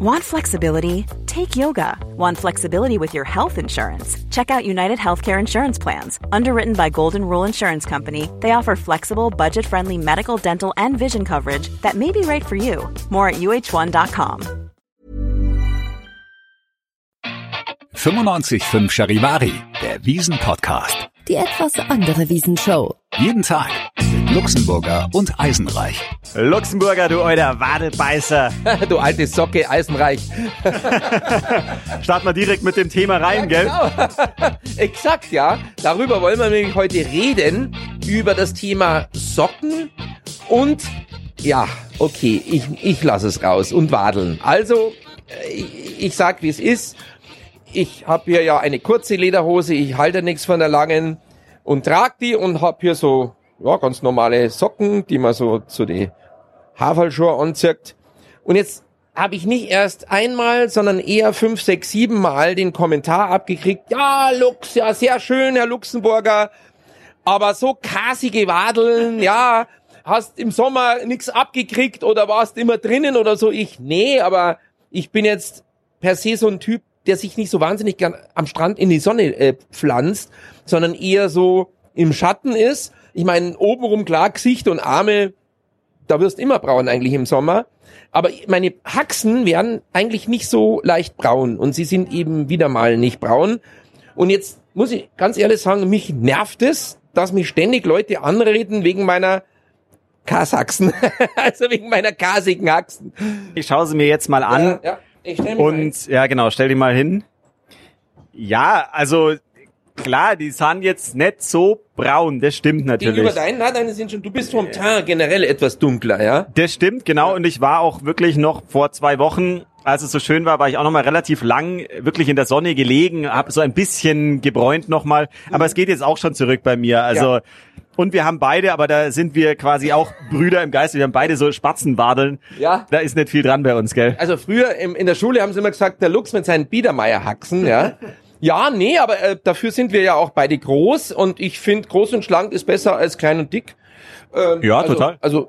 Want flexibility? Take yoga. Want flexibility with your health insurance? Check out United Healthcare Insurance Plans. Underwritten by Golden Rule Insurance Company, they offer flexible, budget friendly medical, dental, and vision coverage that may be right for you. More at uh1.com. 95.5 Charivari, der Wiesen-Podcast. Die etwas andere Wiesenshow. Jeden Tag mit Luxemburger und Eisenreich. Luxemburger, du alter Wadelbeißer. du alte Socke, Eisenreich. Starten wir direkt mit dem Thema rein, gell? Genau. Exakt, ja. Darüber wollen wir nämlich heute reden, über das Thema Socken und, ja, okay, ich, ich lasse es raus und wadeln. Also, ich, ich sag, wie es ist. Ich habe hier ja eine kurze Lederhose, ich halte nichts von der langen und trag die und hab hier so ja, ganz normale Socken, die man so zu die Haferlschuhe anzieht. Und jetzt habe ich nicht erst einmal, sondern eher fünf, sechs, sieben Mal den Kommentar abgekriegt. Ja, Lux, ja, sehr schön, Herr Luxemburger. Aber so kasige Wadeln, ja, hast im Sommer nichts abgekriegt oder warst immer drinnen oder so. Ich, nee, aber ich bin jetzt per se so ein Typ, der sich nicht so wahnsinnig gern am Strand in die Sonne äh, pflanzt, sondern eher so im Schatten ist. Ich meine, obenrum klar, Gesicht und Arme, da wirst immer braun eigentlich im Sommer. Aber meine Haxen werden eigentlich nicht so leicht braun und sie sind eben wieder mal nicht braun. Und jetzt muss ich ganz ehrlich sagen, mich nervt es, dass mich ständig Leute anreden wegen meiner Kasachsen, also wegen meiner kasigen Haxen. Ich schaue sie mir jetzt mal an. Ja, ja. Ich stell mich Und ja, genau, stell die mal hin. Ja, also klar, die sahen jetzt nicht so braun, das stimmt natürlich. Gegenüber deinen, na, deine sind schon, du bist vom Teint generell etwas dunkler, ja? Das stimmt, genau. Und ich war auch wirklich noch vor zwei Wochen, als es so schön war, war ich auch noch mal relativ lang wirklich in der Sonne gelegen, habe so ein bisschen gebräunt noch mal. Aber es geht jetzt auch schon zurück bei mir. Also Ja. und wir haben beide, aber da sind wir quasi auch Brüder im Geiste. Wir haben beide so Spatzenwadeln. Ja. Da ist nicht viel dran bei uns, gell? Also früher im, in der Schule haben sie immer gesagt, der Lux mit seinen Biedermeierhaxen, ja. Ja, nee, aber äh, dafür sind wir ja auch beide groß und ich finde, groß und schlank ist besser als klein und dick. Ähm, Ja, also, total. Also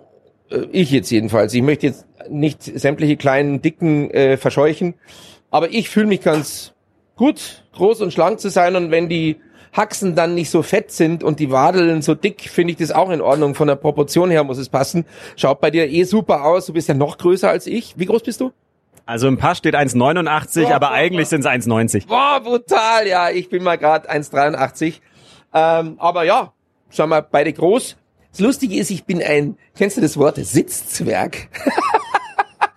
äh, ich jetzt jedenfalls. Ich möchte jetzt nicht sämtliche kleinen, dicken äh, verscheuchen, aber ich fühle mich ganz gut, groß und schlank zu sein und wenn die Haxen dann nicht so fett sind und die Wadeln so dick, finde ich das auch in Ordnung. Von der Proportion her muss es passen. Schaut bei dir eh super aus. Du bist ja noch größer als ich. Wie groß bist du? Also im Pass steht 1,89, Boah, aber boah, eigentlich sind es 1,90. Boah, brutal, ja. Ich bin mal gerade 1,83. Ähm, aber ja, sagen wir beide groß. Das Lustige ist, ich bin ein, kennst du das Wort Sitzzwerg?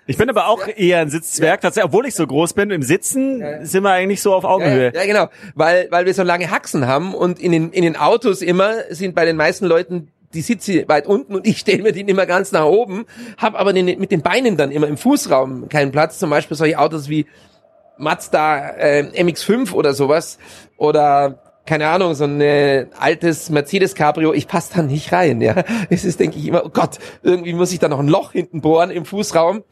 Ich bin aber auch eher ein Sitzzwerg, tatsächlich, obwohl ich so groß bin. Im Sitzen sind wir eigentlich so auf Augenhöhe. Ja, ja, genau, weil weil wir so lange Haxen haben und in den in den Autos immer sind bei den meisten Leuten die Sitze weit unten und ich stelle mir den immer ganz nach oben, habe aber den, mit den Beinen dann immer im Fußraum keinen Platz. Zum Beispiel solche Autos wie Mazda äh, MX-5 oder sowas oder keine Ahnung, so ein äh, altes Mercedes Cabrio, ich passe da nicht rein, ja. Es ist, denke ich immer, oh Gott, irgendwie muss ich da noch ein Loch hinten bohren im Fußraum.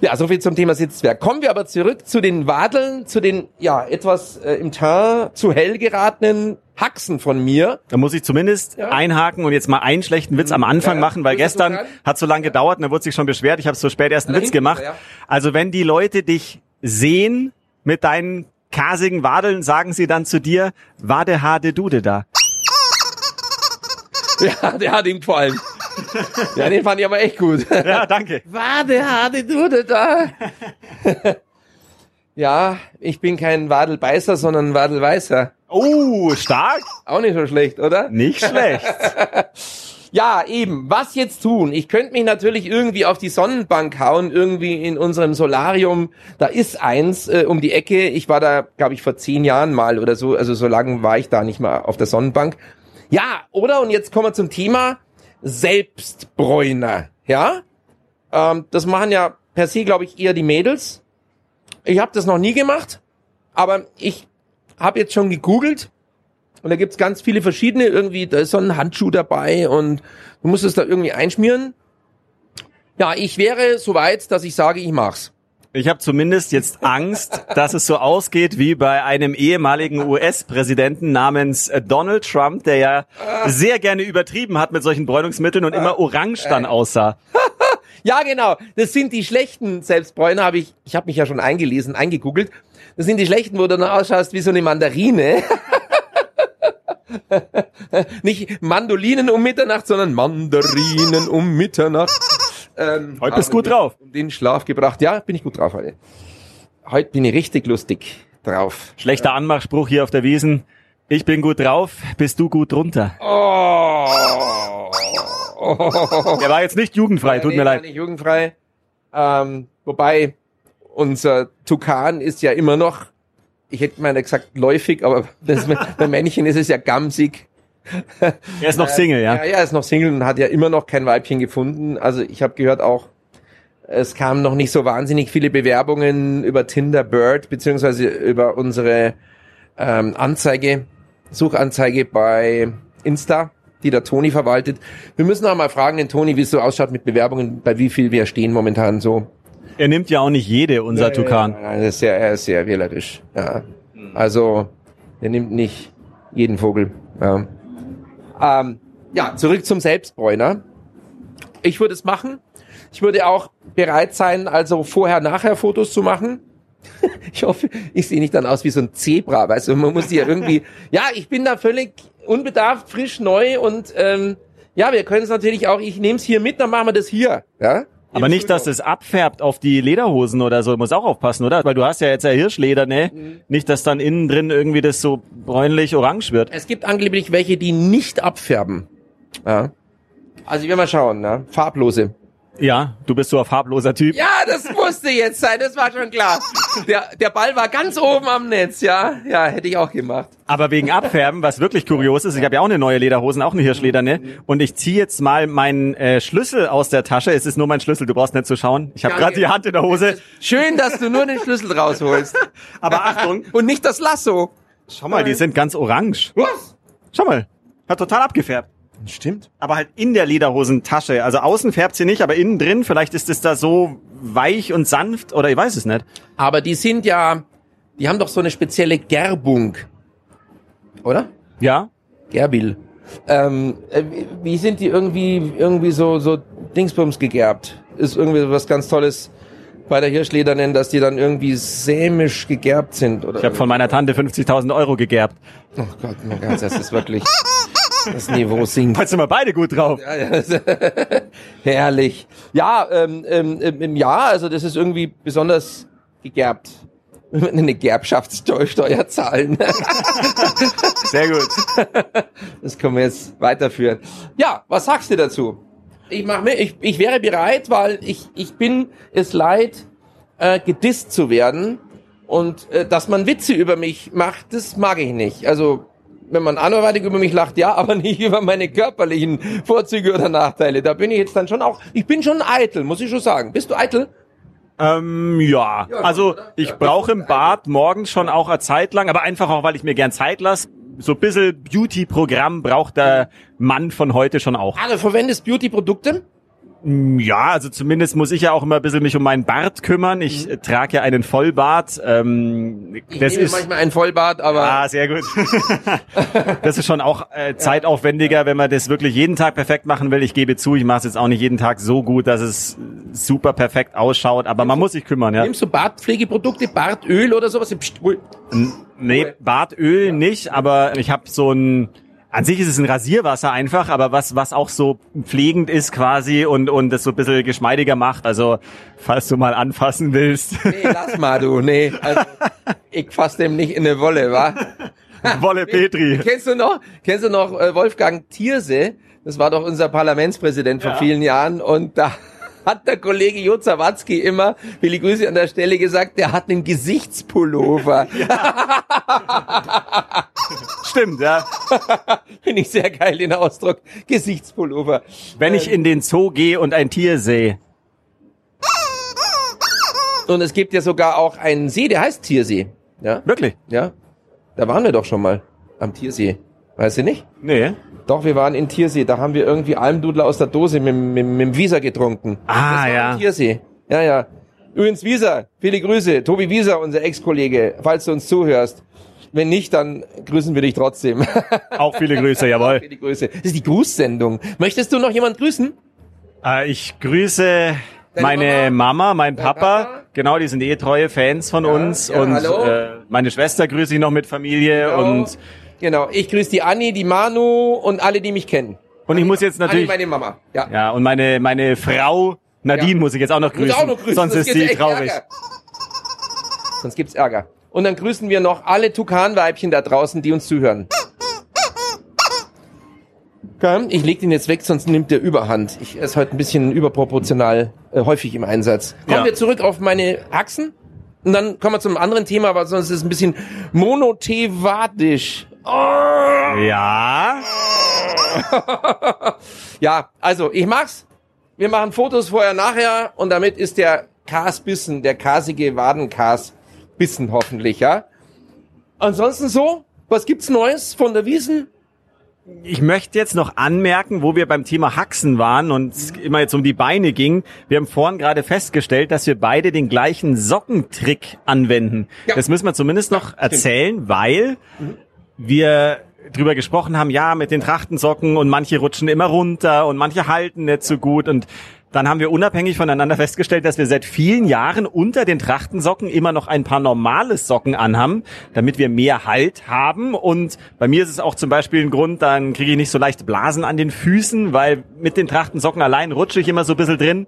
Ja, so viel zum Thema Sitzwerk. Kommen wir aber zurück zu den Wadeln, zu den, ja, etwas äh, im Teint zu hell geratenen Haxen von mir. Da muss ich zumindest Ja. einhaken und jetzt mal einen schlechten Witz am Anfang Ja, machen, weil gestern hat so lange gedauert und dann wurde sich schon beschwert, ich habe so spät erst einen Witz gemacht. ja. Also wenn die Leute dich sehen mit deinen kasigen Wadeln, sagen sie dann zu dir, wade hade dude da. Ja, der hat ihn gefallen. ja, den fand ich aber echt gut. Ja, danke. Wade, hade du da. ja, ich bin kein Wadelbeißer, sondern Wadelweißer. Oh, stark. Auch nicht so schlecht, oder? Nicht schlecht. Ja, eben. Was jetzt tun? Ich könnte mich natürlich irgendwie auf die Sonnenbank hauen, irgendwie in unserem Solarium. Da ist eins äh, um die Ecke. Ich war da, glaube ich, vor zehn Jahren mal oder so. Also so lange war ich da nicht mal auf der Sonnenbank. Ja, oder? Und jetzt kommen wir zum Thema Selbstbräuner. Ja? Ähm, das machen ja per se, glaube ich, eher die Mädels. Ich habe das noch nie gemacht, aber ich habe jetzt schon gegoogelt und da gibt's ganz viele verschiedene, irgendwie, da ist so ein Handschuh dabei und du musst es da irgendwie einschmieren. Ja, ich wäre so weit, dass ich sage, ich mach's. Ich habe zumindest jetzt Angst, dass es so ausgeht wie bei einem ehemaligen US-Präsidenten namens äh, Donald Trump, der ja sehr gerne übertrieben hat mit solchen Bräunungsmitteln und immer orange dann aussah. Ja, genau. Das sind die schlechten Selbstbräuner, habe ich, ich habe mich ja schon eingelesen, eingegoogelt. Das sind die schlechten, wo du dann ausschaust wie so eine Mandarine. Nicht Mandolinen um Mitternacht, sondern Mandarinen um Mitternacht. Ähm, Heute bist du gut drauf. um Den Schlaf gebracht. Ja, bin ich gut drauf heute. Heute bin ich richtig lustig drauf. Schlechter Anmachspruch hier auf der Wiesen. Ich bin gut drauf, bist du gut drunter. Oh. Der war jetzt nicht jugendfrei, tut Nee, mir war leid. Nicht jugendfrei. Ähm, wobei unser Tukan ist ja immer noch, ich hätte mal gesagt läufig, aber das, bei Männchen ist es ja gamsig. Er ist noch Single, ja. Ja, ja, ist noch Single und hat ja immer noch kein Weibchen gefunden. Also ich habe gehört auch, es kamen noch nicht so wahnsinnig viele Bewerbungen über Tinder Bird beziehungsweise über unsere ähm, Anzeige, Suchanzeige bei Insta, die der Toni verwaltet. Wir müssen auch mal fragen den Toni, wie es so ausschaut mit Bewerbungen, bei wie viel wir stehen momentan so. Er nimmt ja auch nicht jede, unser Tukan. Ja, er ist sehr, er ist sehr wählerisch. Ja. Also, er nimmt nicht jeden Vogel. Ja. Ähm, ja, zurück zum Selbstbräuner. Ich würde es machen. Ich würde auch bereit sein, also vorher-nachher Fotos zu machen. Ich hoffe, ich sehe nicht dann aus wie so ein Zebra, weißt du, man muss ja irgendwie, ja, ich bin da völlig unbedarft, frisch, neu und ähm, ja, wir können es natürlich auch, ich nehme es hier mit, dann machen wir das hier. Ja? Aber nicht, dass es abfärbt auf die Lederhosen oder so. Muss auch aufpassen, oder? Weil du hast ja jetzt ja Hirschleder, ne? Nicht, dass dann innen drin irgendwie das so bräunlich-orange wird. Es gibt angeblich welche, die nicht abfärben. Ja. Also ich will mal schauen, ne? Farblose. Ja, du bist so ein farbloser Typ. Ja, das musste jetzt sein, das war schon klar. Der, der Ball war ganz oben am Netz, ja. Ja, hätte ich auch gemacht. Aber wegen Abfärben, was wirklich kurios ist, ich habe ja auch eine neue Lederhosen, auch eine Hirschleder, ne? Und ich ziehe jetzt mal meinen äh, Schlüssel aus der Tasche. Es ist nur mein Schlüssel, du brauchst nicht zu schauen. Ich habe gerade die Hand in der Hose. Schön, dass du nur den Schlüssel rausholst. Aber Achtung, Und nicht das Lasso. schau mal, die sind ganz orange. Was? Schau mal, hat total abgefärbt. Stimmt. Aber halt in der Lederhosentasche. Also außen färbt sie nicht, aber innen drin, vielleicht ist es da so weich und sanft oder ich weiß es nicht. Aber die sind ja, die haben doch so eine spezielle Gerbung. Oder? Ja? Gerbil. Ähm, äh, wie- sind die irgendwie, irgendwie so, so Dingsbums gegerbt? Ist irgendwie was ganz Tolles bei der Hirschledernen, dass die dann irgendwie sämisch gegerbt sind, oder? Ich habe von meiner Tante 50.000 Euro gegerbt. oh Gott, mein Gott, das ist wirklich, das Niveau sinkt. Jetzt sind wir beide gut drauf. Herrlich. Ja, ähm, ähm, ähm, im Jahr, also das ist irgendwie besonders gegerbt. Eine Gerbschaftssteuer zahlen. Sehr gut. Das können wir jetzt weiterführen. Ja, was sagst du dazu? Ich mach mir, ich, ich wäre bereit, weil ich, ich bin es leid, äh, gedisst zu werden. Und äh, dass man Witze über mich macht, das mag ich nicht. Also, wenn man anderweitig über mich lacht, ja, aber nicht über meine körperlichen Vorzüge oder Nachteile. Da bin ich jetzt dann schon auch, ich bin schon eitel, muss ich schon sagen. Bist du eitel? Ähm, ja. Also ich brauche im Bad morgens schon auch eine Zeit lang, aber einfach auch, weil ich mir gern Zeit lasse. So ein bisschen Beauty-Programm braucht der Mann von heute schon auch. Ah, du verwendest Beauty-Produkte? Ja, also zumindest muss ich ja auch immer ein bisschen mich um meinen Bart kümmern. Ich äh, trage ja einen Vollbart. Ähm, Ich das ist manchmal ein Vollbart, aber Ah, sehr gut. das ist schon auch äh, zeitaufwendiger, wenn man das wirklich jeden Tag perfekt machen will. Ich gebe zu, ich mache es jetzt auch nicht jeden Tag so gut, dass es super perfekt ausschaut, aber man muss sich kümmern, ja. nimmst du Bartpflegeprodukte, Bartöl oder sowas? Psst. Nee, Bartöl nicht, aber ich habe so ein an sich ist es ein Rasierwasser einfach, aber was was auch so pflegend ist quasi und und das so ein bisschen geschmeidiger macht. Also falls du mal anfassen willst, Nee, lass mal du, nee. Also, ich fass dem nicht in eine Wolle, wa? Wolle Petri. Kennst du noch, kennst du noch äh, Wolfgang Thierse? Das war doch unser Parlamentspräsident vor vielen Jahren und da hat der Kollege Jo Zawadzki immer, viele Grüße an der Stelle gesagt, der hat einen Gesichtspullover. Stimmt, ja. Finde ich sehr geil, den Ausdruck. Gesichtspullover. Wenn ich in den Zoo gehe und ein Tier sehe, Und es gibt ja sogar auch einen See, der heißt Tiersee. Ja, wirklich? ja. Da waren wir doch schon mal am Tiersee. Weißt du nicht? Nee. Doch, wir waren in Tiersee. Da haben wir irgendwie Almdudler aus der Dose mit, mit, mit dem Wieser getrunken. Ah, ja. am Tiersee. Ja, ja. Übrigens, Wieser, viele Grüße. Tobi Wieser, unser Ex-Kollege, falls du uns zuhörst. Wenn nicht, dann grüßen wir dich trotzdem. Auch viele Grüße, jawohl. viele Grüße. Das ist die Grußsendung. Möchtest du noch jemand grüßen? Äh, ich grüße meine Mama, mein Dein Papa. Papa? Genau, die sind eh treue Fans von uns. ja, und hallo. Äh, meine Schwester grüße ich noch mit Familie. Genau. Und, Genau, ich grüße die Anni, die Manu und alle, die mich kennen. und ich muss jetzt natürlich... Anni, meine Mama. Ja. Ja, und meine, meine Frau Nadine Ja. muss ich jetzt auch noch Muss grüßen. auch noch grüßen, Sonst sonst ist sie traurig. Ärger. Sonst gibt's Ärger. Und dann grüßen wir noch alle Tukanweibchen da draußen, die uns zuhören. Okay, ich leg den jetzt weg, sonst nimmt der Überhand. Ich ist heute ein bisschen überproportional äh, häufig im Einsatz. Kommen Ja. wir zurück auf meine Achsen. Und dann kommen wir zum anderen Thema, aber sonst ist es ein bisschen Ja. Ja, also ich mach's. Wir machen Fotos vorher, nachher und damit ist der Kas bissen, der kasige Wadenkas bissen hoffentlich, ja. Ansonsten so, was gibt's Neues von der Wiesen? Ich möchte jetzt noch anmerken, wo wir beim Thema Haxen waren und es immer jetzt um die Beine ging. Wir haben vorhin gerade festgestellt, dass wir beide den gleichen Sockentrick anwenden. Ja. Das müssen wir zumindest noch erzählen, weil wir drüber gesprochen haben, ja, mit den Trachtensocken und manche rutschen immer runter und manche halten nicht so gut und dann haben wir unabhängig voneinander festgestellt, dass wir seit vielen Jahren unter den Trachtensocken immer noch ein paar normales Socken anhaben, damit wir mehr Halt haben. Und bei mir ist es auch zum Beispiel ein Grund, dann kriege ich nicht so leicht Blasen an den Füßen, weil mit den Trachtensocken allein rutsche ich immer so ein bisschen drin.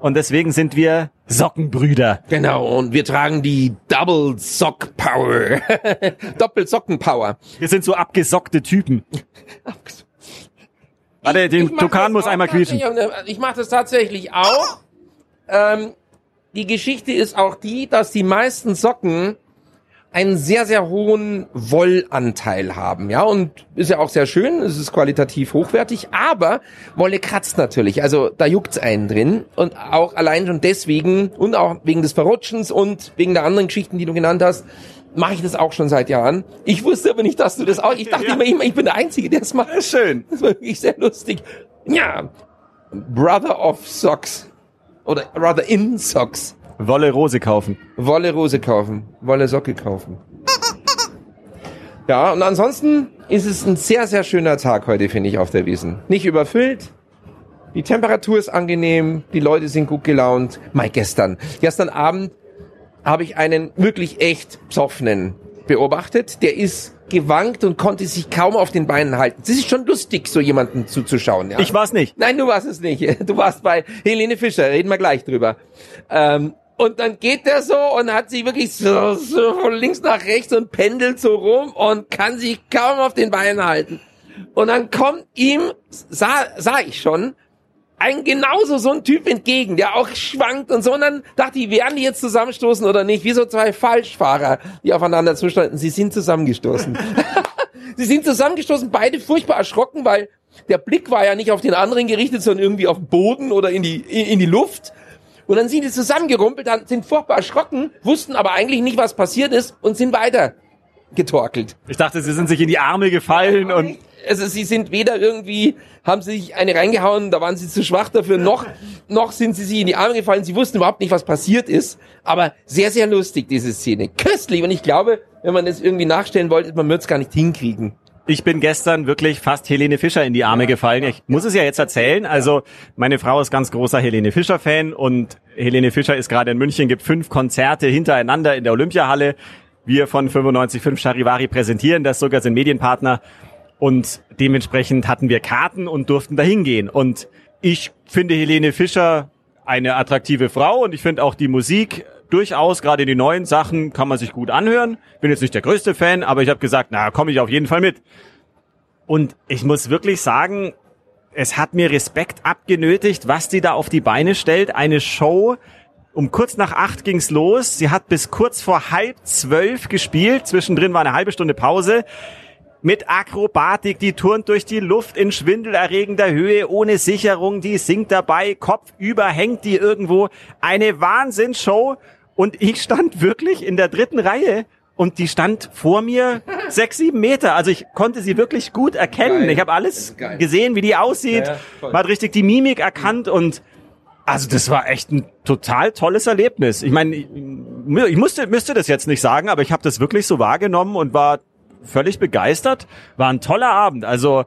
Und deswegen sind wir Sockenbrüder. Genau, und wir tragen die Double Sock Power. Doppelsocken Power. Wir sind so abgesockte Typen. Warte, den Tukan muss einmal quietschen. Ich mache das tatsächlich auch. Ähm, die Geschichte ist auch die, dass die meisten Socken einen sehr, sehr hohen Wollanteil haben, ja, und ist ja auch sehr schön, es ist qualitativ hochwertig, aber Wolle kratzt natürlich, also da juckt's einen drin und auch allein schon deswegen und auch wegen des Verrutschens und wegen der anderen Geschichten, die du genannt hast, mache ich das auch schon seit Jahren. Ich wusste aber nicht, dass du das auch, ich dachte Ja. immer, ich, bin der Einzige, der es macht. Schön. Das war wirklich sehr lustig. Ja, Brother of Socks. Oder rather in Socks. Wolle Rose kaufen. Wolle Rose kaufen. Wolle Socke kaufen. Ja, und ansonsten ist es ein sehr, sehr schöner Tag heute, finde ich, auf der Wiesen. Nicht überfüllt. Die Temperatur ist angenehm. Die Leute sind gut gelaunt. Mal gestern. Gestern Abend habe ich einen wirklich echt psoffenen beobachtet. Der ist gewankt und konnte sich kaum auf den Beinen halten. Es ist schon lustig, so jemanden zuzuschauen. Ja. Ich war's nicht. Nein, du warst es nicht. Du warst bei Helene Fischer, reden wir gleich drüber. Ähm, und dann geht der so und hat sich wirklich so, so von links nach rechts und pendelt so rum und kann sich kaum auf den Beinen halten. Und dann kommt ihm, sah, sah ich schon, ein genauso so ein Typ entgegen, der auch schwankt und so. Und dann dachte ich, werden die jetzt zusammenstoßen oder nicht? Wie so zwei Falschfahrer, die aufeinander zustanden. Sie sind zusammengestoßen. Sie sind zusammengestoßen, beide furchtbar erschrocken, weil der Blick war ja nicht auf den anderen gerichtet, sondern irgendwie auf den Boden oder in die, in die Luft. Und dann sind die zusammengerumpelt, dann sind furchtbar erschrocken, wussten aber eigentlich nicht, was passiert ist und sind weiter getorkelt. Ich dachte, sie sind sich in die Arme gefallen und Also sie sind weder irgendwie, haben sie sich eine reingehauen, da waren sie zu schwach dafür, noch, noch sind sie sich in die Arme gefallen. Sie wussten überhaupt nicht, was passiert ist. Aber sehr, sehr lustig, diese Szene. Köstlich. Und ich glaube, wenn man das irgendwie nachstellen wollte, man wird es gar nicht hinkriegen. Ich bin gestern wirklich fast Helene Fischer in die Arme gefallen. Ich muss es ja jetzt erzählen. Also meine Frau ist ganz großer Helene Fischer Fan und Helene Fischer ist gerade in München, gibt fünf Konzerte hintereinander in der Olympiahalle. Wir von 95.5 Charivari präsentieren das sogar, sind Medienpartner. Und dementsprechend hatten wir Karten und durften dahin gehen. Und ich finde Helene Fischer eine attraktive Frau und ich finde auch die Musik durchaus, gerade die neuen Sachen, kann man sich gut anhören. Bin jetzt nicht der größte Fan, aber ich habe gesagt, na, komme ich auf jeden Fall mit. Und ich muss wirklich sagen, es hat mir Respekt abgenötigt, was die da auf die Beine stellt. Eine Show, um kurz nach acht ging's los. Sie hat bis kurz vor halb zwölf gespielt. Zwischendrin war eine halbe Stunde Pause. Mit Akrobatik, die turnt durch die Luft in schwindelerregender Höhe, ohne Sicherung, die singt dabei, kopfüber hängt die irgendwo. Eine Wahnsinnsshow. Und ich stand wirklich in der dritten Reihe und die stand vor mir sechs, sieben Meter. Also ich konnte sie wirklich gut erkennen. Geil. Ich habe alles gesehen, wie die aussieht. Ja. Man hat richtig die Mimik erkannt und also das war echt ein total tolles Erlebnis. Ich meine, ich, ich musste, müsste das jetzt nicht sagen, aber ich habe das wirklich so wahrgenommen und war völlig begeistert. War ein toller Abend. Also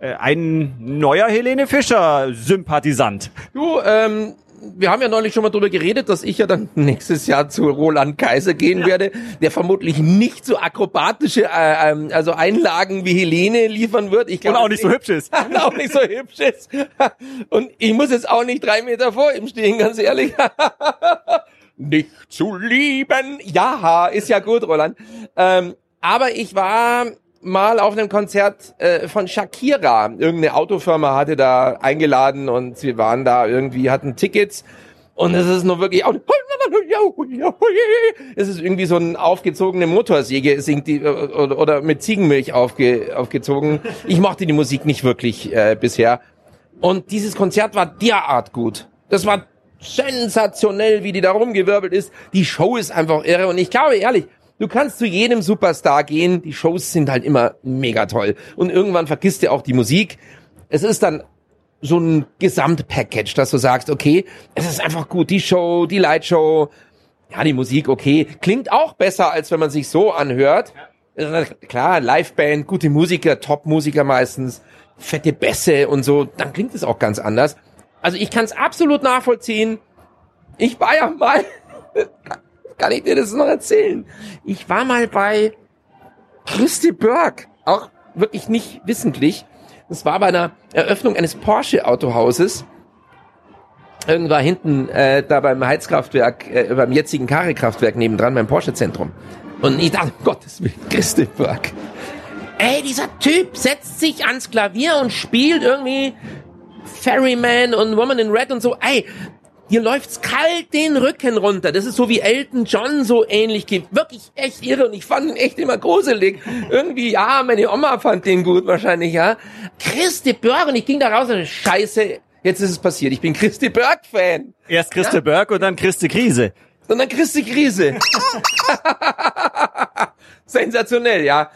äh, ein neuer Helene Fischer Sympathisant. Du, ähm, wir haben ja neulich schon mal drüber geredet, dass ich ja dann nächstes Jahr zu Roland Kaiser gehen ja. werde, der vermutlich nicht so akrobatische äh, ähm, also Einlagen wie Helene liefern wird. Ich glaub, Und auch nicht so hübsch ist. auch nicht so hübsch ist. Und ich muss jetzt auch nicht drei Meter vor ihm stehen, ganz ehrlich. nicht zu lieben. Ja, ist ja gut, Roland. Ähm, aber ich war mal auf einem Konzert äh, von Shakira. Irgendeine Autofirma hatte da eingeladen und wir waren da irgendwie, hatten Tickets. Und es ist nur wirklich, es ist irgendwie so ein aufgezogene Motorsäge, singt die, oder, oder mit Ziegenmilch aufge, aufgezogen. Ich mochte die Musik nicht wirklich äh, bisher. Und dieses Konzert war derart gut. Das war sensationell, wie die da rumgewirbelt ist. Die Show ist einfach irre. Und ich glaube ehrlich, Du kannst zu jedem Superstar gehen, die Shows sind halt immer mega toll. Und irgendwann vergisst du auch die Musik. Es ist dann so ein Gesamtpackage, dass du sagst, okay, es ist einfach gut, die Show, die Lightshow, ja, die Musik, okay, klingt auch besser, als wenn man sich so anhört. Ja. Klar, Liveband, gute Musiker, Top-Musiker meistens, fette Bässe und so, dann klingt es auch ganz anders. Also ich kann es absolut nachvollziehen. Ich war ja mal kann ich dir das noch erzählen? Ich war mal bei Christi Berg, auch wirklich nicht wissentlich. Das war bei einer Eröffnung eines Porsche-Autohauses. Irgendwann hinten äh, da beim Heizkraftwerk, äh, beim jetzigen Karre-Kraftwerk nebendran, beim Porsche-Zentrum. Und ich dachte, Gottes Willen, Christi Berg. Ey, dieser Typ setzt sich ans Klavier und spielt irgendwie Ferryman und Woman in Red und so. Ey, Dir läuft's kalt den Rücken runter. Das ist so wie Elton John so ähnlich gibt. Wirklich echt irre. Und ich fand ihn echt immer gruselig. Irgendwie, ja, meine Oma fand den gut wahrscheinlich, ja. Christi Berg. Und ich ging da raus und scheiße, jetzt ist es passiert. Ich bin Christi Berg-Fan. Erst Christi ja? Berg und dann Christi Krise. Und dann Christi Krise. Sensationell, ja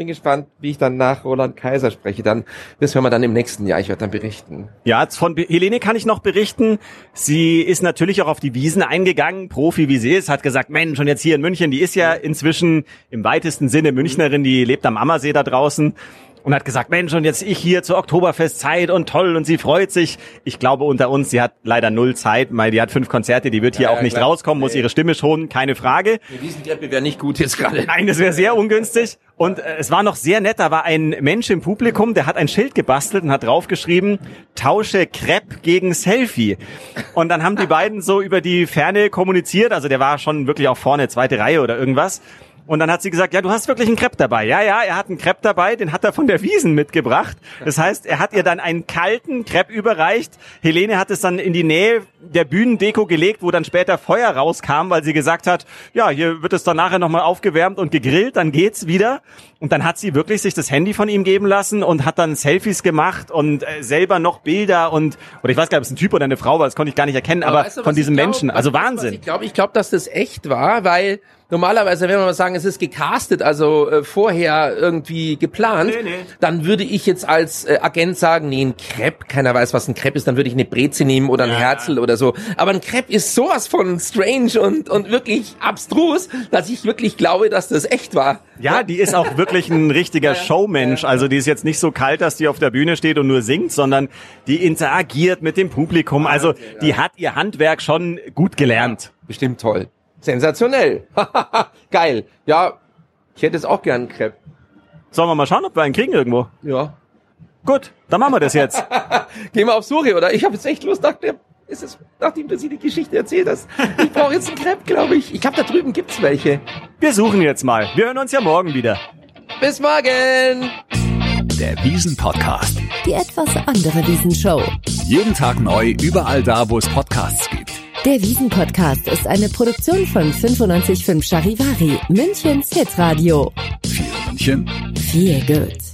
bin gespannt, wie ich dann nach Roland Kaiser spreche. Dann, das hören wir dann im nächsten Jahr. Ich werde dann berichten. Ja, von Helene kann ich noch berichten. Sie ist natürlich auch auf die Wiesen eingegangen, Profi wie sie ist, hat gesagt, Mensch, und jetzt hier in München, die ist ja inzwischen im weitesten Sinne Münchnerin, die lebt am Ammersee da draußen und hat gesagt, Mensch, und jetzt ich hier zur Oktoberfestzeit und toll und sie freut sich. Ich glaube unter uns, sie hat leider null Zeit, weil die hat fünf Konzerte, die wird hier ja, auch nicht klar. rauskommen, muss ihre Stimme schonen, keine Frage. Die Wiesentreppe wäre nicht gut jetzt gerade. Nein, das wäre sehr ungünstig. Und äh, es war noch sehr nett, da war ein Mensch im Publikum, der hat ein Schild gebastelt und hat draufgeschrieben, tausche Crepe gegen Selfie. Und dann haben die beiden so über die Ferne kommuniziert, also der war schon wirklich auch vorne, zweite Reihe oder irgendwas. Und dann hat sie gesagt, ja, du hast wirklich einen Crepe dabei. Ja, ja, er hat einen Crepe dabei, den hat er von der Wiesen mitgebracht. Das heißt, er hat ihr dann einen kalten Crepe überreicht. Helene hat es dann in die Nähe der Bühnendeko gelegt, wo dann später Feuer rauskam, weil sie gesagt hat, ja, hier wird es dann nachher nochmal aufgewärmt und gegrillt, dann geht's wieder. Und dann hat sie wirklich sich das Handy von ihm geben lassen und hat dann Selfies gemacht und äh, selber noch Bilder und, oder ich weiß gar nicht, ob es ein Typ oder eine Frau war, das konnte ich gar nicht erkennen, aber, aber weißt du, von diesem glaub, Menschen, also Wahnsinn. Ich glaube, ich glaube, dass das echt war, weil normalerweise, wenn wir mal sagen, es ist gecastet, also äh, vorher irgendwie geplant, nee, nee. dann würde ich jetzt als äh, Agent sagen, nee, ein Crepe, keiner weiß, was ein Crepe ist, dann würde ich eine Breze nehmen oder ein ja. Herzl oder so. Aber ein Crepe ist sowas von strange und, und wirklich abstrus, dass ich wirklich glaube, dass das echt war. Ja, die ist auch wirklich ein richtiger Showmensch. Also die ist jetzt nicht so kalt, dass die auf der Bühne steht und nur singt, sondern die interagiert mit dem Publikum. Also die hat ihr Handwerk schon gut gelernt. Bestimmt toll. Sensationell. Geil. Ja, ich hätte es auch gern einen Crepe. Sollen wir mal schauen, ob wir einen kriegen irgendwo? Ja. Gut, dann machen wir das jetzt. Gehen wir auf Suche, oder? Ich habe jetzt echt Lust, nach der, ist es, nachdem du sie die Geschichte erzählt hast. Ich brauche jetzt einen Crepe, glaube ich. Ich glaube, da drüben gibt's welche. Wir suchen jetzt mal. Wir hören uns ja morgen wieder. Bis morgen. Der Wiesen-Podcast. Die etwas andere Wiesenshow. Jeden Tag neu, überall da, wo es Podcasts gibt. Der Wiesen-Podcast ist eine Produktion von 955 Charivari, Münchens Hitradio. Für München. Viel gut.